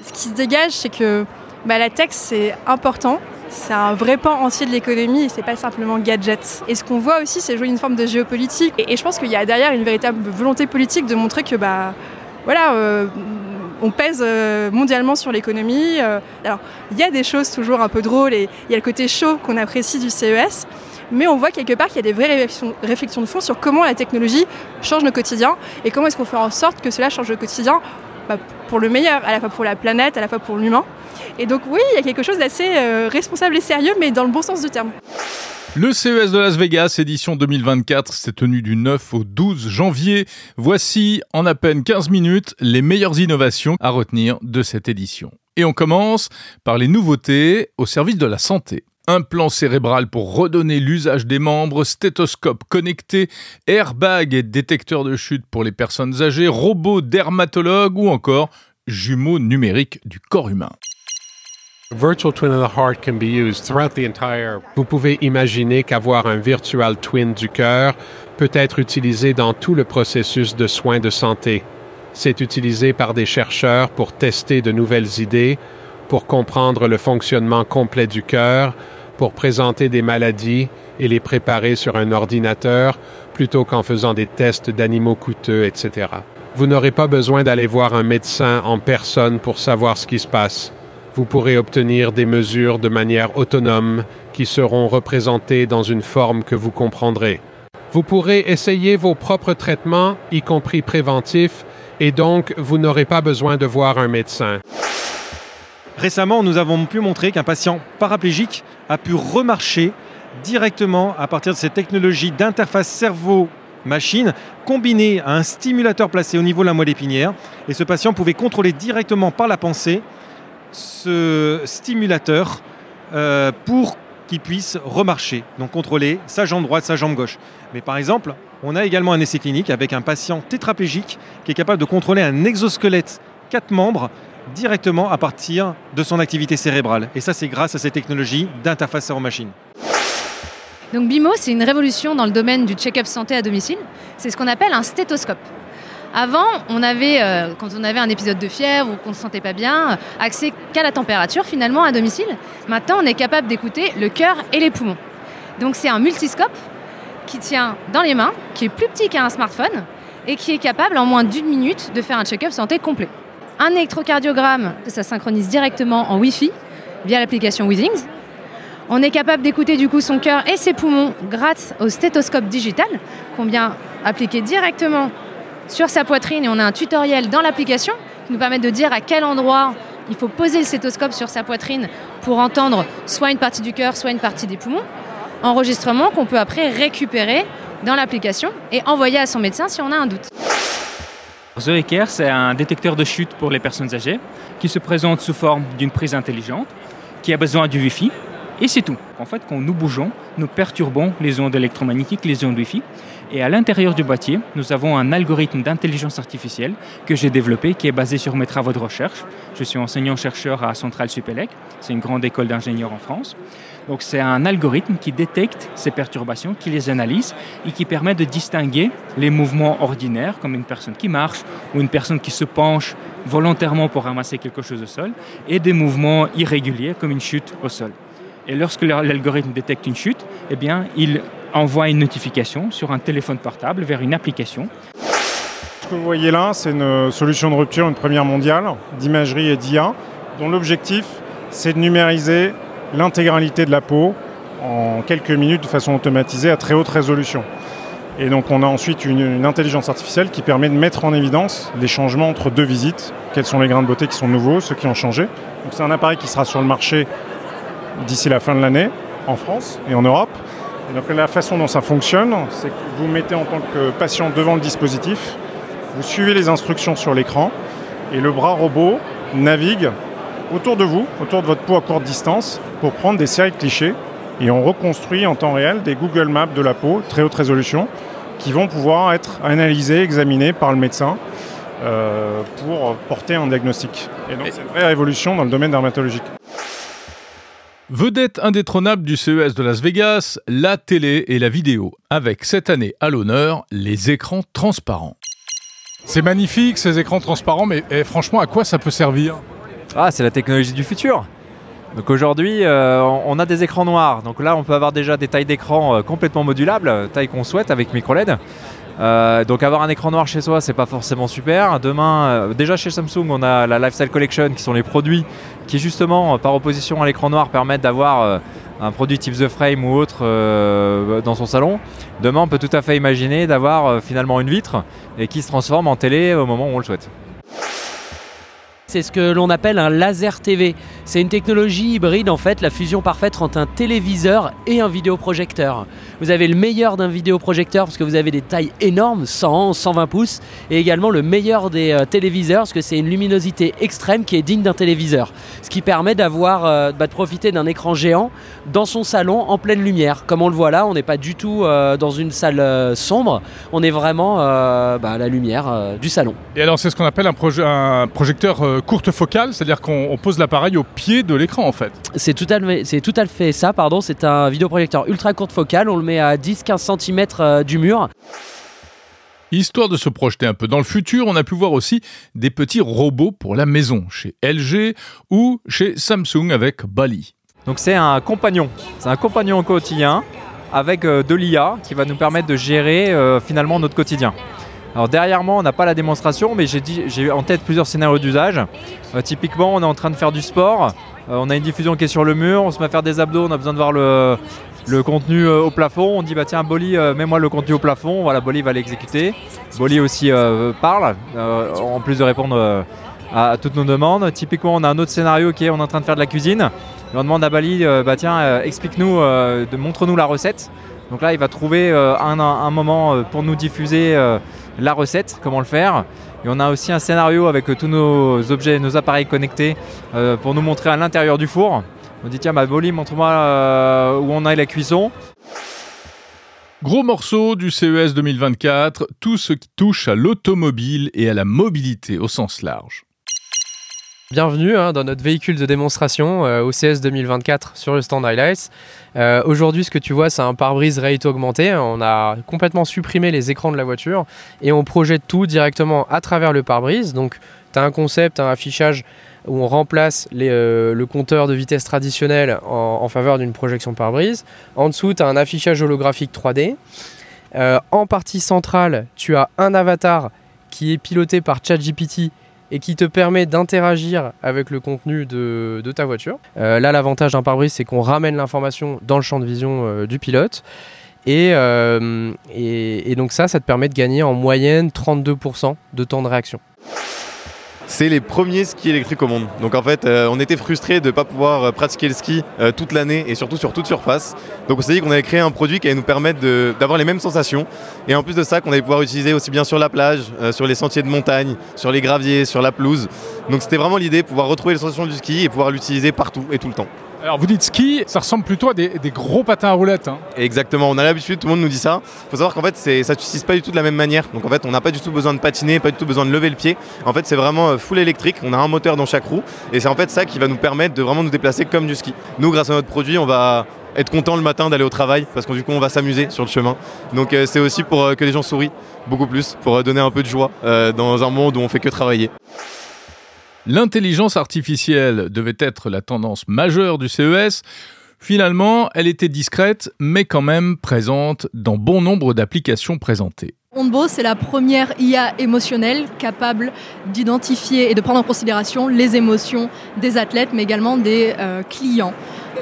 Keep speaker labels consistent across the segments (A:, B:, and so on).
A: Ce qui se dégage, c'est que bah, la tech, c'est important. C'est un vrai pan entier de l'économie et c'est pas simplement gadget. Et ce qu'on voit aussi, c'est jouer une forme de géopolitique. Et, je pense qu'il y a derrière une véritable volonté politique de montrer que, bah, voilà, euh, on pèse euh, mondialement sur l'économie. Euh, alors, il y a des choses toujours un peu drôles et il y a le côté chaud qu'on apprécie du CES. Mais on voit quelque part qu'il y a des vraies réflexions, de fond sur comment la technologie change nos quotidiens et comment est-ce qu'on fait en sorte que cela change le quotidien bah, pour le meilleur, à la fois pour la planète, à la fois pour l'humain. Et donc oui, il y a quelque chose d'assez euh, responsable et sérieux, mais dans le bon sens du terme.
B: Le CES de Las Vegas, édition 2024, s'est tenu du 9 au 12 janvier. Voici, en à peine 15 minutes, les meilleures innovations à retenir de cette édition. Et on commence par les nouveautés au service de la santé. Implant cérébral pour redonner l'usage des membres, stéthoscope connecté, airbag et détecteur de chute pour les personnes âgées, robot dermatologue ou encore jumeaux numériques du corps humain.
C: Vous pouvez imaginer qu'avoir un virtual twin du cœur peut être utilisé dans tout le processus de soins de santé. C'est utilisé par des chercheurs pour tester de nouvelles idées, pour comprendre le fonctionnement complet du cœur, pour présenter des maladies et les préparer sur un ordinateur plutôt qu'en faisant des tests d'animaux coûteux, etc. Vous n'aurez pas besoin d'aller voir un médecin en personne pour savoir ce qui se passe vous pourrez obtenir des mesures de manière autonome qui seront représentées dans une forme que vous comprendrez. Vous pourrez essayer vos propres traitements, y compris préventifs, et donc vous n'aurez pas besoin de voir un médecin.
D: Récemment, nous avons pu montrer qu'un patient paraplégique a pu remarcher directement à partir de ces technologies d'interface cerveau-machine combinées à un stimulateur placé au niveau de la moelle épinière. Et ce patient pouvait contrôler directement par la pensée ce stimulateur euh, pour qu'il puisse remarcher, donc contrôler sa jambe droite, sa jambe gauche. Mais par exemple, on a également un essai clinique avec un patient tétraplégique qui est capable de contrôler un exosquelette quatre membres directement à partir de son activité cérébrale. Et ça, c'est grâce à ces technologies d'interface cerveau-machine.
E: Donc BIMO, c'est une révolution dans le domaine du check-up santé à domicile. C'est ce qu'on appelle un stéthoscope. Avant, on avait, euh, quand on avait un épisode de fièvre ou qu'on ne se sentait pas bien, accès qu'à la température finalement à domicile. Maintenant, on est capable d'écouter le cœur et les poumons. Donc c'est un multiscope qui tient dans les mains, qui est plus petit qu'un smartphone et qui est capable en moins d'une minute de faire un check-up santé complet. Un électrocardiogramme, ça synchronise directement en Wi-Fi via l'application Withings. On est capable d'écouter du coup son cœur et ses poumons grâce au stéthoscope digital qu'on vient appliquer directement sur sa poitrine et on a un tutoriel dans l'application qui nous permet de dire à quel endroit il faut poser le stéthoscope sur sa poitrine pour entendre soit une partie du cœur, soit une partie des poumons. Enregistrement qu'on peut après récupérer dans l'application et envoyer à son médecin si on a un doute.
F: The c'est un détecteur de chute pour les personnes âgées qui se présente sous forme d'une prise intelligente qui a besoin du Wi-Fi et c'est tout. En fait, quand nous bougeons, nous perturbons les ondes électromagnétiques, les ondes Wi-Fi et à l'intérieur du boîtier, nous avons un algorithme d'intelligence artificielle que j'ai développé qui est basé sur mes travaux de recherche. Je suis enseignant-chercheur à Centrale Supélec, c'est une grande école d'ingénieurs en France. Donc c'est un algorithme qui détecte ces perturbations, qui les analyse et qui permet de distinguer les mouvements ordinaires, comme une personne qui marche ou une personne qui se penche volontairement pour ramasser quelque chose au sol, et des mouvements irréguliers, comme une chute au sol. Et lorsque l'algorithme détecte une chute, eh bien, il envoie une notification sur un téléphone portable vers une application.
G: Ce que vous voyez là, c'est une solution de rupture, une première mondiale d'imagerie et d'IA, dont l'objectif, c'est de numériser l'intégralité de la peau en quelques minutes de façon automatisée à très haute résolution. Et donc on a ensuite une, une, intelligence artificielle qui permet de mettre en évidence les changements entre deux visites, quels sont les grains de beauté qui sont nouveaux, ceux qui ont changé. Donc c'est un appareil qui sera sur le marché d'ici la fin de l'année en France et en Europe donc la façon dont ça fonctionne, c'est que vous mettez en tant que patient devant le dispositif, vous suivez les instructions sur l'écran et le bras robot navigue autour de vous, autour de votre peau à courte distance, pour prendre des séries de clichés. Et on reconstruit en temps réel des Google Maps de la peau, très haute résolution, qui vont pouvoir être analysés, examinés par le médecin euh, pour porter un diagnostic. Et donc c'est une vraie révolution dans le domaine dermatologique.
B: Vedette indétrônable du CES de Las Vegas, la télé et la vidéo, avec cette année à l'honneur les écrans transparents. C'est magnifique ces écrans transparents, mais eh, franchement, à quoi ça peut servir?
H: Ah, c'est la technologie du futur. Donc aujourd'hui, euh, on a des écrans noirs. Donc là, on peut avoir déjà des tailles d'écran euh, complètement modulables, taille qu'on souhaite avec micro LED. Euh, donc avoir un écran noir chez soi, c'est pas forcément super. Demain, déjà chez Samsung, on a la Lifestyle Collection, qui sont les produits qui justement, par opposition à l'écran noir, permettent d'avoir un produit type The Frame ou autre dans son salon. Demain, on peut tout à fait imaginer d'avoir finalement une vitre et qui se transforme en télé au moment où on le souhaite.
I: C'est ce que l'on appelle un laser TV. C'est une technologie hybride en fait, la fusion parfaite entre un téléviseur et un vidéoprojecteur. Vous avez le meilleur d'un vidéoprojecteur parce que vous avez des tailles énormes, 100, 120 pouces, et également le meilleur des euh, téléviseurs parce que c'est une luminosité extrême qui est digne d'un téléviseur. Ce qui permet d'avoir, euh, bah, de profiter d'un écran géant dans son salon en pleine lumière. Comme on le voit là, on n'est pas du tout euh, dans une salle sombre, on est vraiment bah, à la lumière du salon.
B: Et alors c'est ce qu'on appelle un, un projecteur courte focale, c'est-à-dire qu'on pose l'appareil au pied de l'écran en fait.
I: C'est tout, à fait, tout à fait ça, pardon. C'est un vidéoprojecteur ultra courte focale, on le met à 10-15 cm euh, du mur.
B: Histoire de se projeter un peu dans le futur, on a pu voir aussi des petits robots pour la maison chez LG ou chez Samsung avec Bali.
H: Donc c'est un compagnon, c'est un compagnon au quotidien avec euh, de l'IA qui va nous permettre de gérer euh, finalement notre quotidien. Alors derrière moi, on n'a pas la démonstration, mais j'ai en tête plusieurs scénarios d'usage. Euh, typiquement, on est en train de faire du sport, euh, on a une diffusion qui est sur le mur, on se met à faire des abdos, on a besoin de voir le, contenu euh, au plafond. On dit bah tiens, Bolly, mets-moi le contenu au plafond. Voilà, Bolly va l'exécuter. Bolly aussi parle, en plus de répondre à, toutes nos demandes. Typiquement, on a un autre scénario qui est on est en train de faire de la cuisine. On demande à Bali, bah tiens, explique-nous, montre-nous la recette. Donc là, il va trouver un, moment pour nous diffuser la recette, comment le faire. Et on a aussi un scénario avec tous nos objets, nos appareils connectés euh, pour nous montrer à l'intérieur du four. On dit tiens, bah, Bolly, montre-moi euh, où on a la cuisson.
B: Gros morceau du CES 2024, tout ce qui touche à l'automobile et à la mobilité au sens large.
J: Bienvenue hein, dans notre véhicule de démonstration euh, au CES 2024 sur le stand Highlights. Euh, aujourd'hui, ce que tu vois, c'est un pare-brise réalité augmenté. On a complètement supprimé les écrans de la voiture et on projette tout directement à travers le pare-brise. Donc, tu as un concept, un affichage où on remplace euh, le compteur de vitesse traditionnel en, faveur d'une projection pare-brise. En dessous, tu as un affichage holographique 3D. en partie centrale, tu as un avatar qui est piloté par ChatGPT et qui te permet d'interagir avec le contenu de, ta voiture. Euh, là, l'avantage d'un pare-brise, c'est qu'on ramène l'information dans le champ de vision euh, du pilote. Euh, et, et, donc ça, ça te permet de gagner en moyenne 32% de temps de réaction
K: c'est les premiers skis électriques au monde. Donc en fait, on était frustrés de ne pas pouvoir pratiquer le ski toute l'année et surtout sur toute surface. Donc on s'est dit qu'on allait créer un produit qui allait nous permettre d'avoir les mêmes sensations. Et en plus de ça, qu'on allait pouvoir utiliser aussi bien sur la plage, sur les sentiers de montagne, sur les graviers, sur la pelouse. Donc c'était vraiment l'idée, pouvoir retrouver les sensations du ski et pouvoir l'utiliser partout et tout le temps.
B: Alors vous dites ski, ça ressemble plutôt à des, gros patins à roulettes. Hein.
K: Exactement, on a l'habitude, tout le monde nous dit ça. Il faut savoir qu'en fait, ça ne s'utilise pas du tout de la même manière. Donc en fait, on n'a pas du tout besoin de patiner, pas du tout besoin de lever le pied. En fait, c'est vraiment euh, full électrique. On a un moteur dans chaque roue. Et c'est en fait ça qui va nous permettre de vraiment nous déplacer comme du ski. Nous, grâce à notre produit, on va être content le matin d'aller au travail parce que du coup on va s'amuser sur le chemin. Donc euh, c'est aussi pour euh, que les gens sourient beaucoup plus, pour donner un peu de joie dans un monde où on fait que travailler.
B: L'intelligence artificielle devait être la tendance majeure du CES. Finalement, elle était discrète, mais quand même présente dans bon nombre d'applications présentées.
A: Onbo, c'est la première IA émotionnelle capable d'identifier et de prendre en considération les émotions des athlètes, mais également des euh, clients.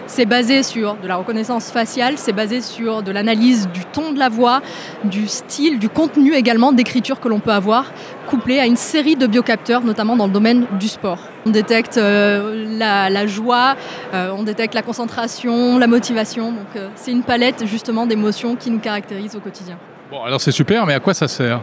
A: C'est basé sur de la reconnaissance faciale, c'est basé sur de l'analyse du ton de la voix, du style, du contenu également d'écriture que l'on peut avoir, couplé à une série de biocapteurs, notamment dans le domaine du sport. On détecte euh, la, joie, euh, on détecte la concentration, la motivation. Donc euh, c'est une palette justement d'émotions qui nous caractérise au quotidien.
B: Bon, alors c'est super, mais à quoi ça sert?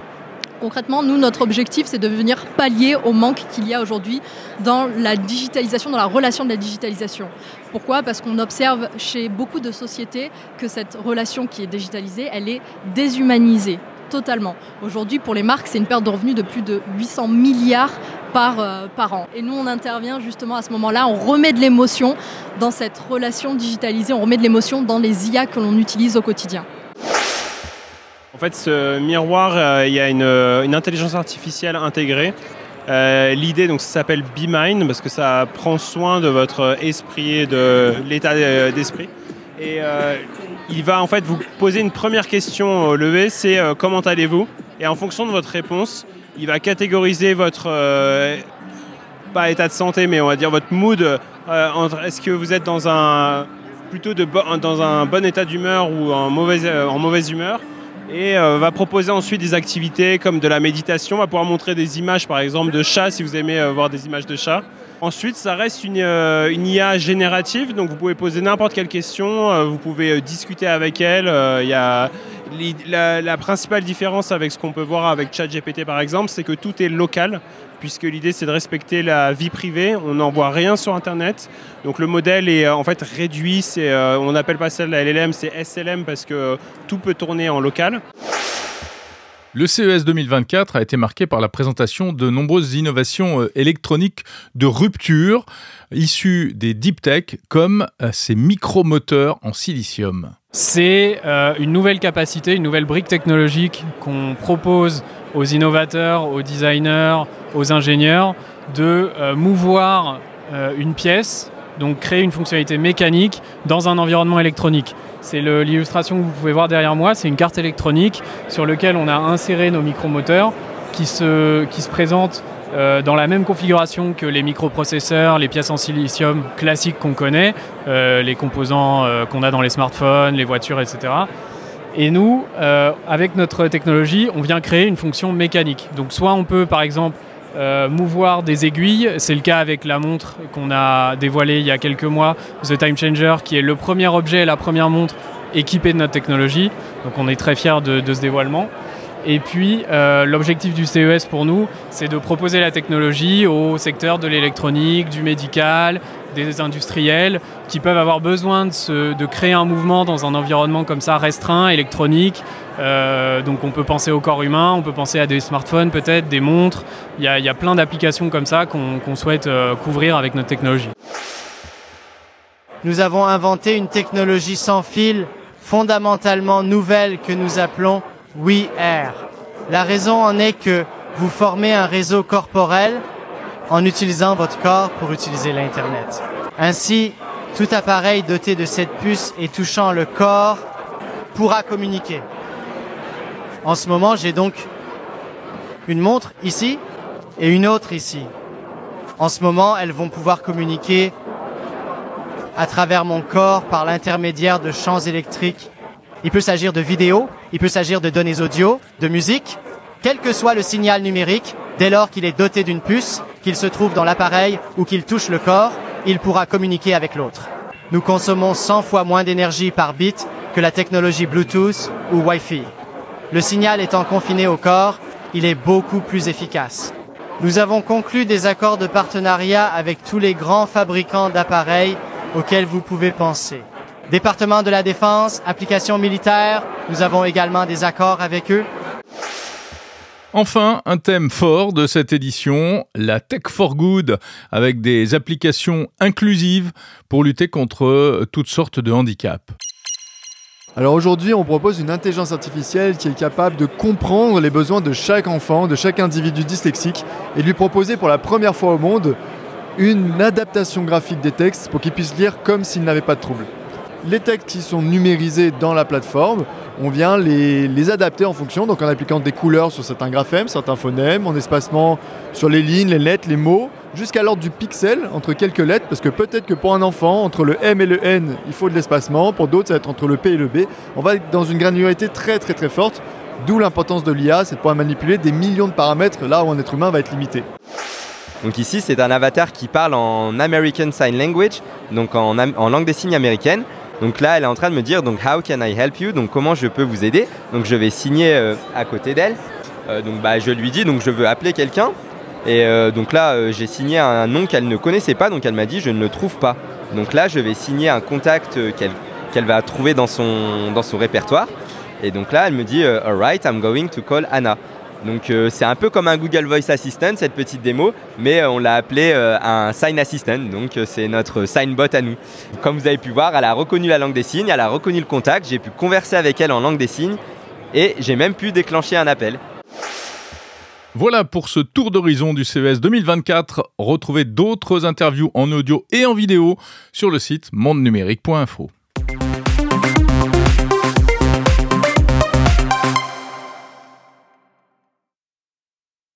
A: Concrètement, nous, notre objectif, c'est de venir pallier au manque qu'il y a aujourd'hui dans la digitalisation, dans la relation de la digitalisation. Pourquoi? Parce qu'on observe chez beaucoup de sociétés que cette relation qui est digitalisée, elle est déshumanisée totalement. Aujourd'hui, pour les marques, c'est une perte de revenus de plus de 800 milliards par, euh, par an. Et nous, on intervient justement à ce moment-là, on remet de l'émotion dans cette relation digitalisée, on remet de l'émotion dans les IA que l'on utilise au quotidien.
L: En fait, ce miroir, euh, il y a une, intelligence artificielle intégrée Euh, L'idée, donc, ça s'appelle Be Mind parce que ça prend soin de votre esprit et de l'état euh, d'esprit. Et euh, il va en fait vous poser une première question lever, c'est euh, comment allez-vous? Et en fonction de votre réponse, il va catégoriser votre euh, pas état de santé, mais on va dire votre mood. est-ce que vous êtes dans un plutôt de dans un bon état d'humeur ou en mauvaise, en mauvaise humeur? Et va proposer ensuite des activités comme de la méditation, va pouvoir montrer des images par exemple de chats si vous aimez voir des images de chats. Ensuite, ça reste une, euh, IA générative, donc vous pouvez poser n'importe quelle question, euh, vous pouvez euh, discuter avec elle. y a la, principale différence avec ce qu'on peut voir avec ChatGPT par exemple, c'est que tout est local, puisque l'idée c'est de respecter la vie privée. On n'envoie rien sur Internet, donc le modèle est en fait réduit. On n'appelle pas ça la LLM, c'est SLM parce que tout peut tourner en local.
B: Le CES 2024 a été marqué par la présentation de nombreuses innovations euh, électroniques de rupture issues des deep tech comme euh, ces micromoteurs en silicium.
M: C'est euh, une nouvelle capacité, une nouvelle brique technologique qu'on propose aux innovateurs, aux designers, aux ingénieurs de mouvoir une pièce, donc créer une fonctionnalité mécanique dans un environnement électronique. C'est l'illustration que vous pouvez voir derrière moi, c'est une carte électronique sur laquelle on a inséré nos micromoteurs qui se, qui se présentent euh, dans la même configuration que les microprocesseurs, les pièces en silicium classiques qu'on connaît, euh, les composants euh, qu'on a dans les smartphones, les voitures, etc. Et nous, avec notre technologie, on vient créer une fonction mécanique. Donc soit on peut par exemple euh, mouvoir des aiguilles, c'est le cas avec la montre qu'on a dévoilée il y a quelques mois, The Time Changer, qui est le premier objet, la première montre équipée de notre technologie. Donc on est très fiers de, de ce dévoilement. Et puis, euh, l'objectif du CES pour nous, c'est de proposer la technologie au secteur de l'électronique, du médical, des industriels, qui peuvent avoir besoin de, créer un mouvement dans un environnement comme ça, restreint, électronique. Euh, donc on peut penser au corps humain, on peut penser à des smartphones peut-être, des montres. Il y a, plein d'applications comme ça qu'on qu'on souhaite euh, couvrir avec notre technologie.
N: Nous avons inventé une technologie sans fil fondamentalement nouvelle que nous appelons WeAir. La raison en est que vous formez un réseau corporel en utilisant votre corps pour utiliser l'Internet. Ainsi, tout appareil doté de cette puce et touchant le corps pourra communiquer. En ce moment, j'ai donc une montre ici et une autre ici. En ce moment, elles vont pouvoir communiquer à travers mon corps par l'intermédiaire de champs électriques. Il peut s'agir de vidéos, il peut s'agir de données audio, de musique, quel que soit le signal numérique, dès lors qu'il est doté d'une puce, qu'il se trouve dans l'appareil ou qu'il touche le corps, il pourra communiquer avec l'autre. Nous consommons 100 fois moins d'énergie par bit que la technologie Bluetooth ou Wi-Fi. Le signal étant confiné au corps, il est beaucoup plus efficace. Nous avons conclu des accords de partenariat avec tous les grands fabricants d'appareils auxquels vous pouvez penser. Département de la Défense, applications militaires, nous avons également des accords avec eux.
B: Enfin, un thème fort de cette édition, la Tech for Good, avec des applications inclusives pour lutter contre toutes sortes de handicaps.
O: Alors aujourd'hui, on propose une intelligence artificielle qui est capable de comprendre les besoins de chaque enfant, de chaque individu dyslexique, et lui proposer pour la première fois au monde une adaptation graphique des textes pour qu'il puisse lire comme s'il n'avait pas de trouble. Les textes qui sont numérisés dans la plateforme, on vient les, adapter en fonction, donc en appliquant des couleurs sur certains graphèmes, certains phonèmes, en espacement sur les lignes, les lettres, les mots, jusqu'à l'ordre du pixel entre quelques lettres, parce que peut-être que pour un enfant, entre le M et le N, il faut de l'espacement, pour d'autres, ça va être entre le P et le B. On va être dans une granularité très très très forte, d'où l'importance de l'IA, c'est de pouvoir manipuler des millions de paramètres là où un être humain va être limité.
P: Donc ici, c'est un avatar qui parle en American Sign Language, donc en, en langue des signes américaine. Donc là, elle est en train de me dire donc How can I help you? Donc comment je peux vous aider? Donc je vais signer euh, à côté d'elle. Euh, donc bah, je lui dis donc je veux appeler quelqu'un. Et euh, donc là, j'ai signé un nom qu'elle ne connaissait pas, donc elle m'a dit je ne le trouve pas. Donc là, je vais signer un contact qu'elle va trouver dans son, dans son répertoire. Et donc là, elle me dit Alright, I'm going to call Anna. Donc euh, c'est un peu comme un Google Voice Assistant, cette petite démo, mais euh, on l'a appelé euh, un Sign Assistant, donc c'est notre Signbot à nous. Comme vous avez pu voir, elle a reconnu la langue des signes, elle a reconnu le contact, j'ai pu converser avec elle en langue des signes, et j'ai même pu déclencher un appel.
B: Voilà pour ce tour d'horizon du CES 2024. Retrouvez d'autres interviews en audio et en vidéo sur le site mondenumérique.info.